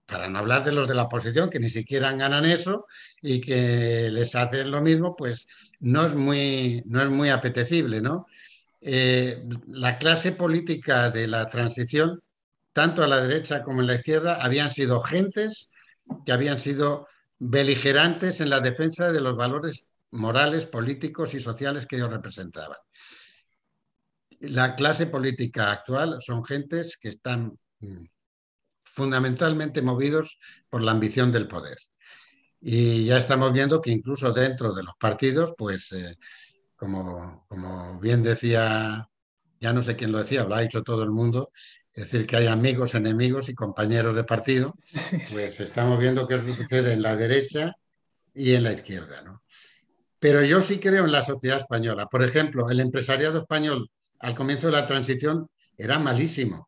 para no hablar de los de la oposición, que ni siquiera ganan eso y que les hacen lo mismo, pues no es muy, no es muy apetecible, ¿no? Eh, la clase política de la transición, tanto a la derecha como en la izquierda, habían sido gentes que habían sido beligerantes en la defensa de los valores morales, políticos y sociales que ellos representaban. La clase política actual son gentes que están mm, fundamentalmente movidos por la ambición del poder. Y ya estamos viendo que incluso dentro de los partidos, pues eh, como, como bien decía, ya no sé quién lo decía, lo ha dicho todo el mundo, es decir, que hay amigos, enemigos y compañeros de partido, pues estamos viendo que eso sucede en la derecha y en la izquierda. ¿no? Pero yo sí creo en la sociedad española. Por ejemplo, el empresariado español al comienzo de la transición era malísimo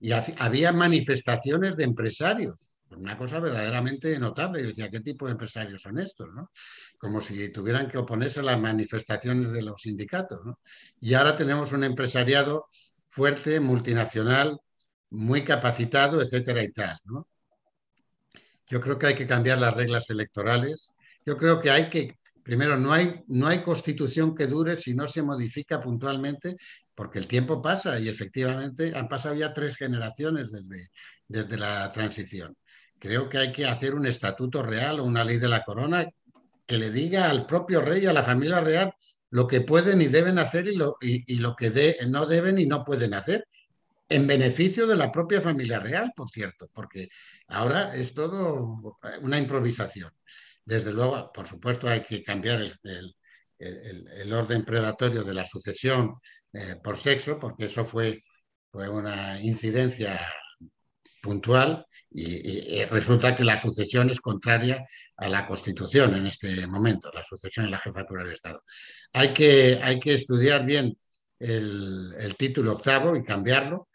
y había manifestaciones de empresarios, una cosa verdaderamente notable. Yo decía, ¿qué tipo de empresarios son estos? ¿no? Como si tuvieran que oponerse a las manifestaciones de los sindicatos. Y ahora tenemos un empresariado fuerte, multinacional, muy capacitado, etcétera y tal. Yo creo que hay que cambiar las reglas electorales. Yo creo que hay que, primero, no hay, no hay constitución que dure si no se modifica puntualmente porque el tiempo pasa y efectivamente han pasado ya tres generaciones desde, desde la transición. Creo que hay que hacer un estatuto real o una ley de la corona que le diga al propio rey a la familia real lo que pueden y deben hacer y lo, y, lo que no deben y no pueden hacer, en beneficio de la propia familia real, por cierto, porque ahora es todo una improvisación. Desde luego, por supuesto, hay que cambiar el, el orden predatorio de la sucesión eh, por sexo, porque eso fue, fue una incidencia puntual y, resulta que la sucesión es contraria a la Constitución en este momento, la sucesión en la jefatura del Estado. Hay que, hay que estudiar bien el, el título octavo y cambiarlo,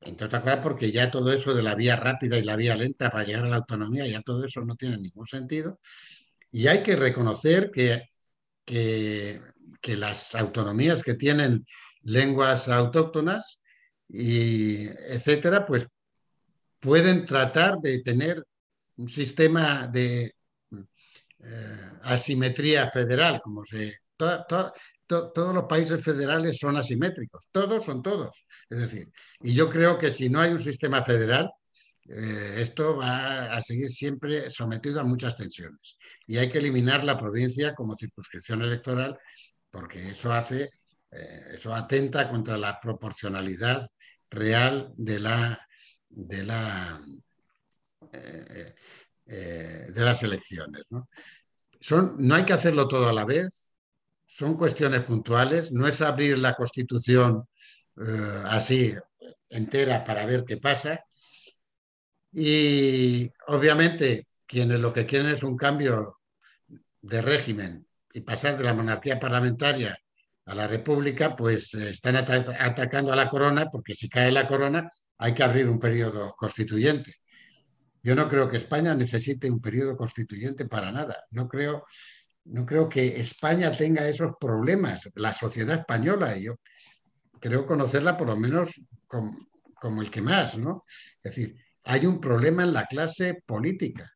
entre otras cosas porque ya todo eso de la vía rápida y la vía lenta para llegar a la autonomía, ya todo eso no tiene ningún sentido. Y hay que reconocer que, que, que las autonomías que tienen lenguas autóctonas y etcétera, pues pueden tratar de tener un sistema de eh, asimetría federal, como se... todos los países federales son asimétricos, todos son todos. Es decir, y yo creo que si no hay un sistema federal, eh, esto va a seguir siempre sometido a muchas tensiones. Y hay que eliminar la provincia como circunscripción electoral porque eso hace, eh, eso atenta contra la proporcionalidad real de la, la, eh, de las elecciones. ¿no? Son, no hay que hacerlo todo a la vez, son cuestiones puntuales, no es abrir la Constitución así entera para ver qué pasa, y obviamente quienes lo que quieren es un cambio de régimen y pasar de la monarquía parlamentaria a la república, pues eh, están atacando a la corona porque si cae la corona hay que abrir un periodo constituyente. Yo no creo que España necesite un periodo constituyente para nada. No creo, no creo que España tenga esos problemas, la sociedad española. Yo creo conocerla por lo menos como, como el que más, ¿no? Es decir, hay un problema en la clase política.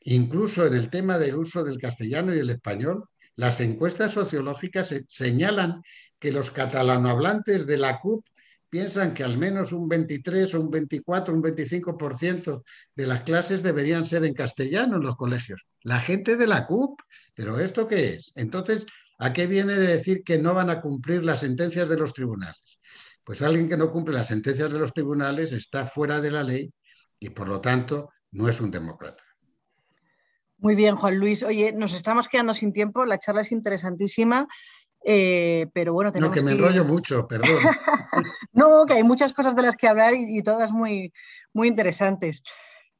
Incluso en el tema del uso del castellano y el español, las encuestas sociológicas señalan que los catalanohablantes de la CUP piensan que al menos un 23 o un 24, un 25% de las clases deberían ser en castellano en los colegios. La gente de la CUP, pero ¿esto qué es? Entonces, ¿a qué viene de decir que no van a cumplir las sentencias de los tribunales? Pues alguien que no cumple las sentencias de los tribunales está fuera de la ley y por lo tanto no es un demócrata. Muy bien, Juan Luis. Oye, nos estamos quedando sin tiempo, la charla es interesantísima. Eh, pero bueno, tenemos No, que me enrollo mucho, perdón. no, que hay muchas cosas de las que hablar y, todas muy, muy interesantes.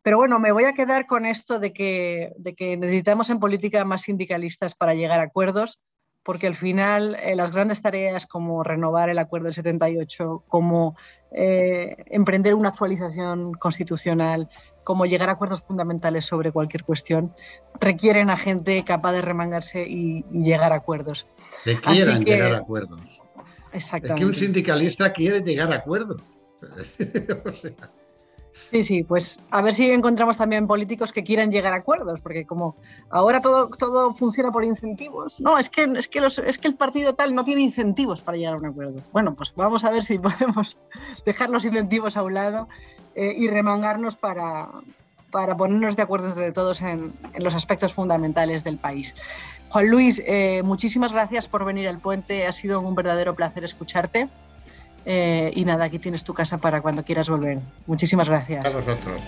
Pero bueno, me voy a quedar con esto de que, de que necesitamos en política más sindicalistas para llegar a acuerdos, porque al final eh, las grandes tareas como renovar el acuerdo del 78, como eh, emprender una actualización constitucional, como llegar a acuerdos fundamentales sobre cualquier cuestión, requieren a gente capaz de remangarse y, llegar a acuerdos. Que quieran llegar a acuerdos. Exactamente. Es que un sindicalista quiere llegar a acuerdos. o sea. Sí, sí, pues a ver si encontramos también políticos que quieran llegar a acuerdos, porque como ahora todo, todo funciona por incentivos, no, es que, es, que es que el partido tal no tiene incentivos para llegar a un acuerdo. Bueno, pues vamos a ver si podemos dejar los incentivos a un lado eh, y remangarnos para, para ponernos de acuerdo entre todos en, los aspectos fundamentales del país. Juan Luis, eh, muchísimas gracias por venir al puente, ha sido un verdadero placer escucharte. Eh, y nada, aquí tienes tu casa para cuando quieras volver. Muchísimas gracias. A vosotros.